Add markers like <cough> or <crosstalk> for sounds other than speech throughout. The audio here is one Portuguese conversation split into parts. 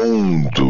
Mundo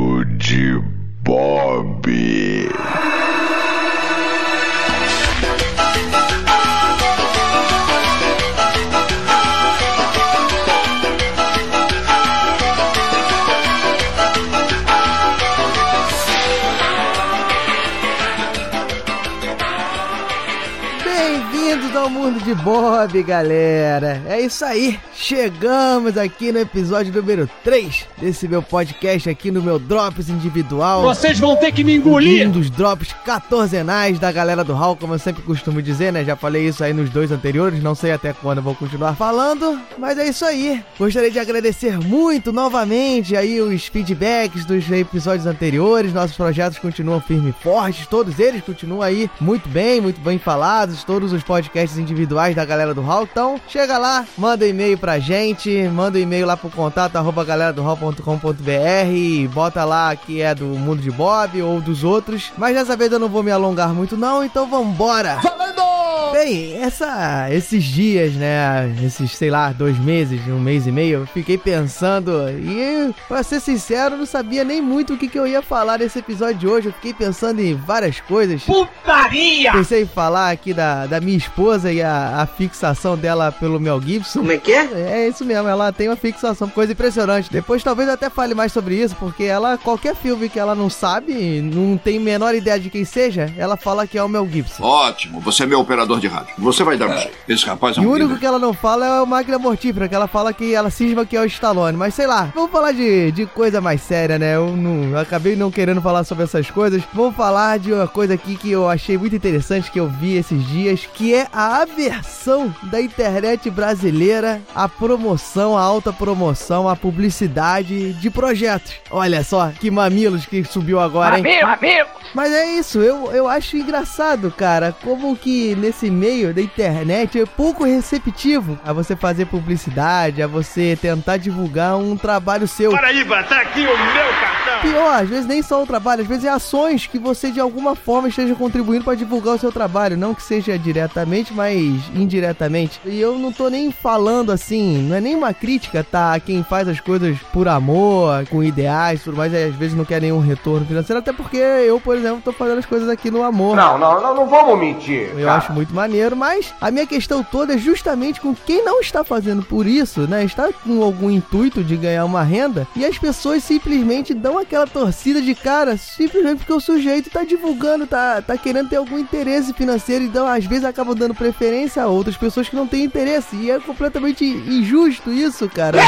Bob, galera. É isso aí. Chegamos aqui no episódio número 3 desse meu podcast aqui no meu Drops individual. Vocês vão ter que me engolir! Um dos drops quatorzenais da galera do Hall, como eu sempre costumo dizer, né? Já falei isso aí nos dois anteriores, não sei até quando eu vou continuar falando, mas é isso aí. Gostaria de agradecer muito novamente aí os feedbacks dos episódios anteriores. Nossos projetos continuam firmes e fortes, todos eles continuam aí muito bem, muito bem falados, todos os podcasts individuais da galera do Hall. Então, chega lá, manda e-mail pra gente, manda um e-mail lá pro contato arroba galera do hall.com.br, bota lá que é do Mundo de Bob ou dos outros. Mas dessa vez eu não vou me alongar muito não, então vambora! Valendo! Bem, essa, esses dias, né, esses, sei lá, dois meses, um mês e meio, eu fiquei pensando e, pra ser sincero, não sabia nem muito o que, que eu ia falar nesse episódio de hoje. Eu fiquei pensando em várias coisas. Putaria! Pensei em falar aqui da, da minha esposa e a, a fixação dela pelo Mel Gibson. Como é que é? É isso mesmo, ela tem uma fixação, coisa impressionante. Depois talvez eu até fale mais sobre isso, porque ela, qualquer filme que ela não sabe, não tem a menor ideia de quem seja, ela fala que é o Mel Gibson. Ótimo, você é meu operador de rádio. Você vai dar um jeito. Esse rapaz é E um o único líder. que ela não fala é o Máquina Mortífera, que ela fala que ela cisma que é o Stallone. Mas sei lá, vamos falar de, de coisa mais séria, né? Eu, não, eu acabei não querendo falar sobre essas coisas. Vamos falar de uma coisa aqui que eu achei muito interessante, que eu vi esses dias, que é a aversão da internet brasileira à promoção, à alta promoção, à publicidade de projetos. Olha só, que mamilos que subiu agora, hein? Amigo, amigo! Mas é isso, eu, eu acho engraçado, cara, como que nesse meio da internet é pouco receptivo a você fazer publicidade, a você tentar divulgar um trabalho seu. Paraíba, tá aqui o meu cartão! Pior, às vezes nem só o trabalho, às vezes é ações que você de alguma forma esteja contribuindo para divulgar o seu trabalho, não que seja diretamente, mas indiretamente. E eu não tô nem falando assim, não é nem uma crítica, tá? A quem faz as coisas por amor, com ideais, tudo mais, e às vezes não quer nenhum retorno financeiro, até porque eu, por exemplo, tô fazendo as coisas aqui no amor. Não, não, não, não vamos mentir. Eu cara. acho muito maneiro, mas a minha questão toda é justamente com quem não está fazendo por isso, né? Está com algum intuito de ganhar uma renda e as pessoas simplesmente dão aquela torcida de cara, simplesmente porque o sujeito tá divulgando, tá, tá querendo ter algum interesse financeiro, então às vezes acabam dando preferência a outras pessoas que não têm interesse. E é completamente injusto isso, cara.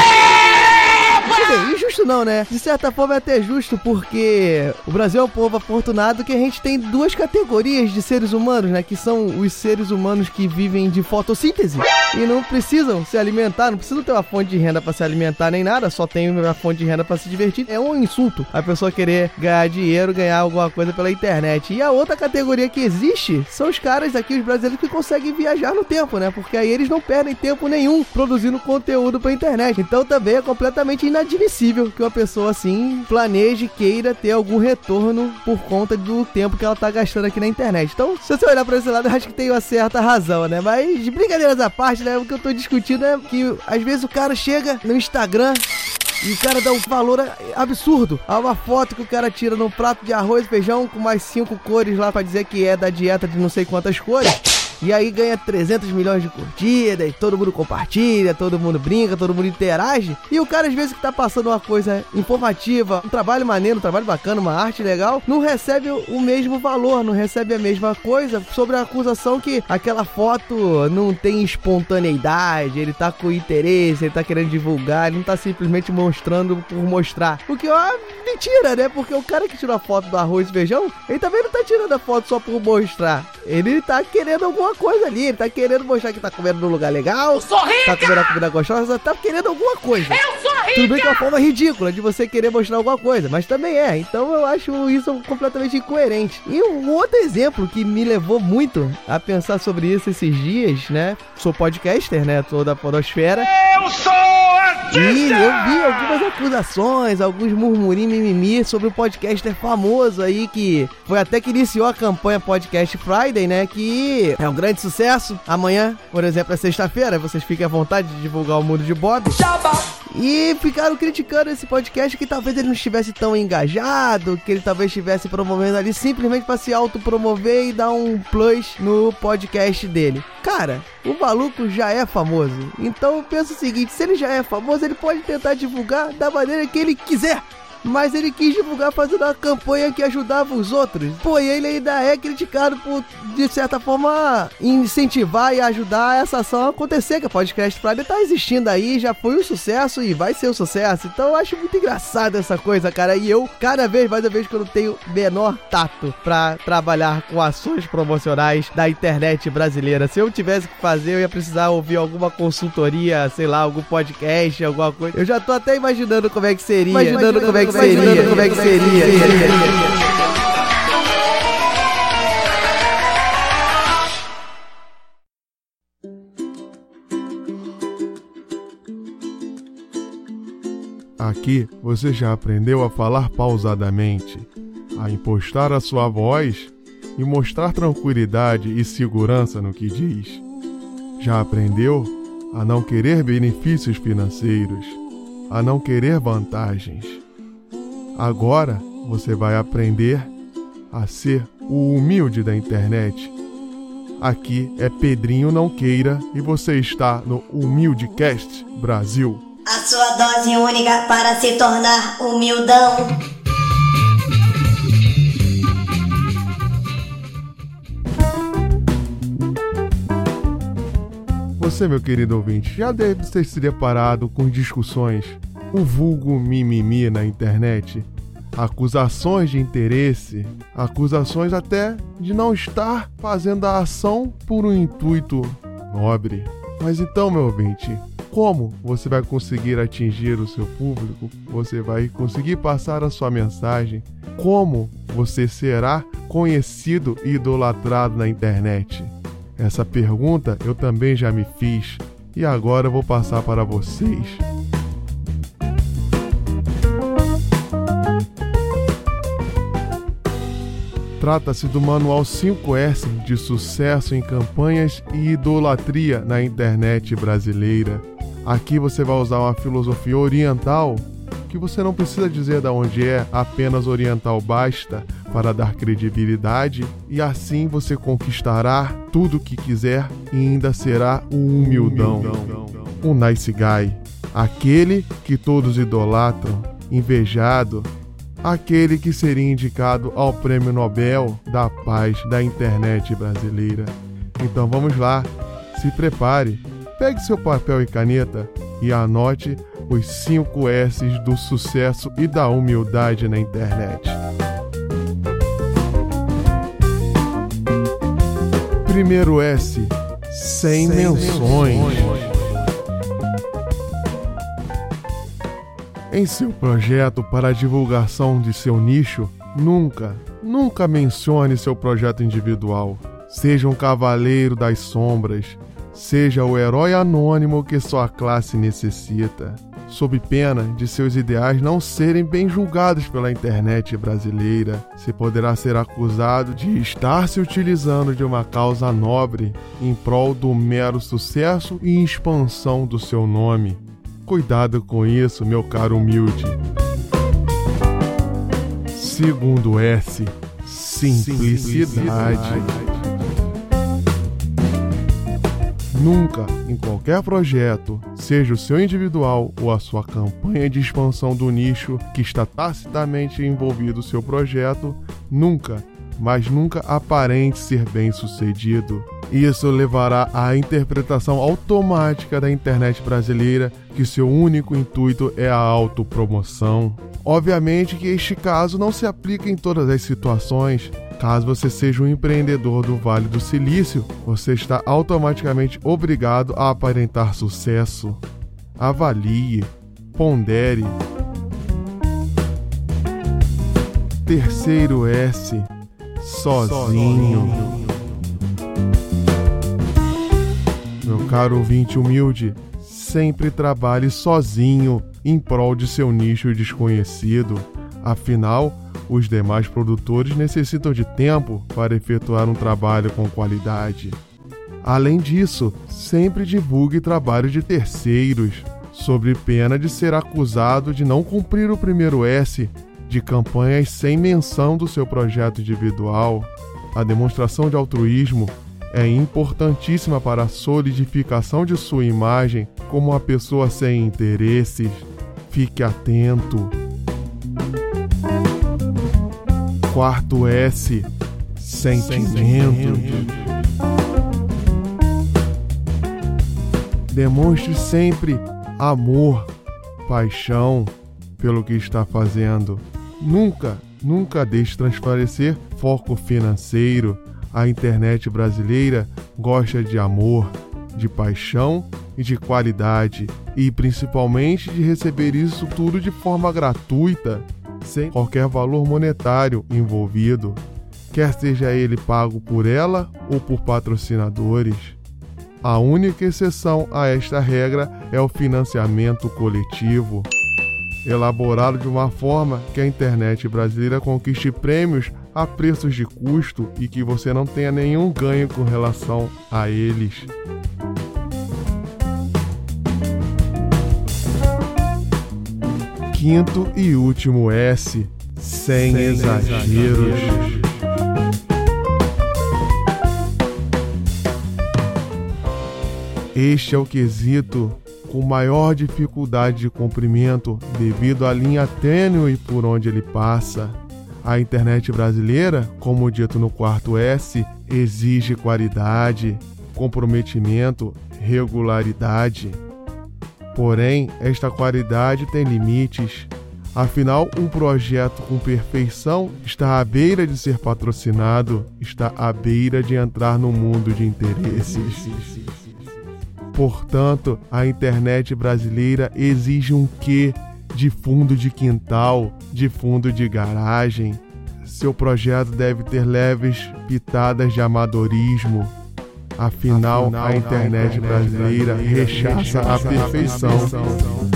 Quer dizer, injusto não, né? De certa forma é até justo, porque o Brasil é um povo afortunado que a gente tem duas categorias de seres humanos, né? Que são os seres humanos que vivem de fotossíntese e não precisam se alimentar, não precisam ter uma fonte de renda para se alimentar nem nada, só tem uma fonte de renda para se divertir. É um insulto a pessoa querer ganhar dinheiro, ganhar alguma coisa pela internet. E a outra categoria que existe são os caras aqui, os brasileiros, que conseguem viajar no tempo, né? Porque aí eles não perdem tempo nenhum produzindo conteúdo pra internet. Então também é completamente inadmissível que uma pessoa assim planeje, queira ter algum retorno por conta do tempo que ela tá gastando aqui na internet. Então, se você olhar pra esse lado, eu acho que tem uma certa razão, né? Mas, de brincadeiras à parte, né? O que eu tô discutindo é que às vezes o cara chega no Instagram. E o cara dá um valor absurdo a uma foto que o cara tira num prato de arroz e feijão com mais cinco cores lá pra dizer que é da dieta de não sei quantas cores. E aí ganha 300 milhões de curtidas, todo mundo compartilha, todo mundo brinca, todo mundo interage. E o cara, às vezes, que tá passando uma coisa informativa, um trabalho maneiro, um trabalho bacana, uma arte legal, não recebe o mesmo valor, não recebe a mesma coisa sobre a acusação que aquela foto não tem espontaneidade, ele tá com interesse, ele tá querendo divulgar, ele não tá simplesmente mostrando por mostrar. O que é uma mentira, né? Porque o cara que tirou a foto do arroz e feijão, ele também não tá tirando a foto só por mostrar. Ele tá querendo alguma coisa ali, ele tá querendo mostrar que tá comendo num lugar legal, Sou rica! tá comendo uma comida gostosa, tá querendo alguma coisa. Eu sou rica! Tudo bem que é uma forma ridícula de você querer mostrar alguma coisa, mas também é. Então eu acho isso completamente incoerente. E um outro exemplo que me levou muito a pensar sobre isso esses dias, né? Sou podcaster, né? Toda a podosfera. Eu sou E eu vi algumas acusações, alguns murmurinhos mimimi sobre o podcaster famoso aí que foi até que iniciou a campanha Podcast Friday, né? Que é um grande sucesso. Amanhã, por exemplo, é sexta-feira, vocês fiquem à vontade de divulgar o mundo de Bob. E ficaram criticando esse podcast que talvez ele não estivesse tão engajado, que ele talvez estivesse promovendo ali simplesmente para se autopromover e dar um plus no podcast dele. Cara, o maluco já é famoso. Então eu penso o seguinte: se ele já é famoso, ele pode tentar divulgar da maneira que ele quiser mas ele quis divulgar fazendo uma campanha que ajudava os outros. Pô, e ele ainda é criticado por, de certa forma, incentivar e ajudar essa ação a acontecer, que a Podcast Friday tá existindo aí, já foi um sucesso e vai ser um sucesso. Então eu acho muito engraçado essa coisa, cara. E eu, cada vez mais eu vejo que eu não tenho menor tato para trabalhar com ações promocionais da internet brasileira. Se eu tivesse que fazer, eu ia precisar ouvir alguma consultoria, sei lá, algum podcast, alguma coisa. Eu já tô até imaginando como é que seria. Imaginando como é que seria, como é que seria. Aqui você já aprendeu a falar pausadamente, a impostar a sua voz e mostrar tranquilidade e segurança no que diz. Já aprendeu a não querer benefícios financeiros, a não querer vantagens. Agora você vai aprender a ser o humilde da internet. Aqui é Pedrinho Não Queira e você está no Humildecast Brasil. A sua dose única para se tornar humildão. Você, meu querido ouvinte, já deve ter se deparado com discussões, o vulgo mimimi na internet, acusações de interesse, acusações até de não estar fazendo a ação por um intuito nobre. Mas então, meu ouvinte, como você vai conseguir atingir o seu público? Você vai conseguir passar a sua mensagem? Como você será conhecido e idolatrado na internet? Essa pergunta eu também já me fiz e agora eu vou passar para vocês. Trata-se do Manual 5S de sucesso em campanhas e idolatria na internet brasileira. Aqui você vai usar uma filosofia oriental que você não precisa dizer de onde é, apenas oriental basta para dar credibilidade e assim você conquistará tudo o que quiser e ainda será um humildão, um nice guy, aquele que todos idolatram, invejado, aquele que seria indicado ao Prêmio Nobel da Paz da internet brasileira. Então vamos lá, se prepare, pegue seu papel e caneta e anote os 5 S's do sucesso e da humildade na internet. Primeiro S, sem, sem menções. menções. Em seu projeto para a divulgação de seu nicho, nunca, nunca mencione seu projeto individual. Seja um cavaleiro das sombras, seja o herói anônimo que sua classe necessita, sob pena de seus ideais não serem bem julgados pela internet brasileira. Se poderá ser acusado de estar se utilizando de uma causa nobre em prol do mero sucesso e expansão do seu nome. Cuidado com isso, meu caro humilde. Segundo S, simplicidade. Nunca, em qualquer projeto, seja o seu individual ou a sua campanha de expansão do nicho que está tacitamente envolvido o seu projeto, nunca, mas nunca aparente ser bem sucedido. Isso levará à interpretação automática da internet brasileira que seu único intuito é a autopromoção. Obviamente que este caso não se aplica em todas as situações. Caso você seja um empreendedor do Vale do Silício, você está automaticamente obrigado a aparentar sucesso. Avalie, pondere. Terceiro S, sozinho. sozinho. Caro ouvinte humilde, sempre trabalhe sozinho em prol de seu nicho desconhecido. Afinal, os demais produtores necessitam de tempo para efetuar um trabalho com qualidade. Além disso, sempre divulgue trabalhos de terceiros. sobre pena de ser acusado de não cumprir o primeiro S de campanhas sem menção do seu projeto individual. A demonstração de altruísmo é importantíssima para a solidificação de sua imagem como uma pessoa sem interesses. Fique atento. Quarto S sentimento. Demonstre sempre amor, paixão pelo que está fazendo. Nunca, nunca deixe transparecer foco financeiro. A internet brasileira gosta de amor, de paixão e de qualidade, e principalmente de receber isso tudo de forma gratuita, sem qualquer valor monetário envolvido, quer seja ele pago por ela ou por patrocinadores. A única exceção a esta regra é o financiamento coletivo, elaborado de uma forma que a internet brasileira conquiste prêmios a preços de custo e que você não tenha nenhum ganho com relação a eles. Quinto e último S, sem, sem exageros. exageros. Este é o quesito com maior dificuldade de comprimento devido à linha tênue por onde ele passa. A internet brasileira, como dito no quarto S, exige qualidade, comprometimento, regularidade. Porém, esta qualidade tem limites. Afinal, um projeto com perfeição está à beira de ser patrocinado, está à beira de entrar no mundo de interesses. Portanto, a internet brasileira exige um quê de fundo de quintal, de fundo de garagem. Seu projeto deve ter leves pitadas de amadorismo. Afinal, Afinal a, internet a internet brasileira, brasileira rechaça, rechaça a perfeição. A perfeição.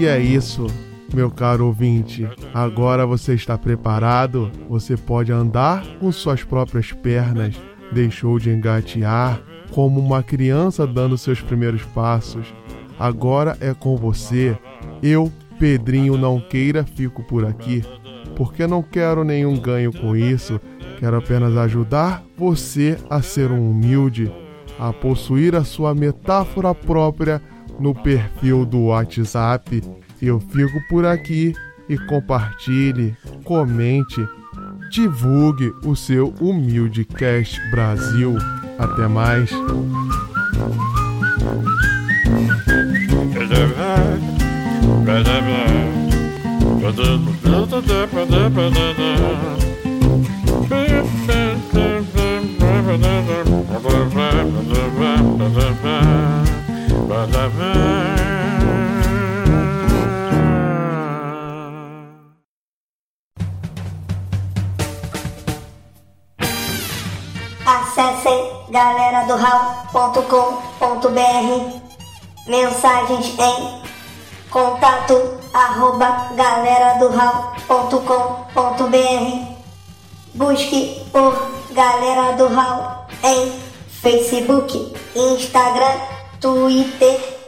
E é isso, meu caro ouvinte. Agora você está preparado? Você pode andar com suas próprias pernas. Deixou de engatear como uma criança dando seus primeiros passos. Agora é com você. Eu, Pedrinho Não Queira, fico por aqui. Porque não quero nenhum ganho com isso. Quero apenas ajudar você a ser um humilde, a possuir a sua metáfora própria no perfil do WhatsApp. Eu fico por aqui e compartilhe, comente, divulgue o seu humilde Cast Brasil. Até mais. <laughs> Acessem galera do mensagens em contato arroba galera do busque por Galera do Hall em Facebook, Instagram, Twitter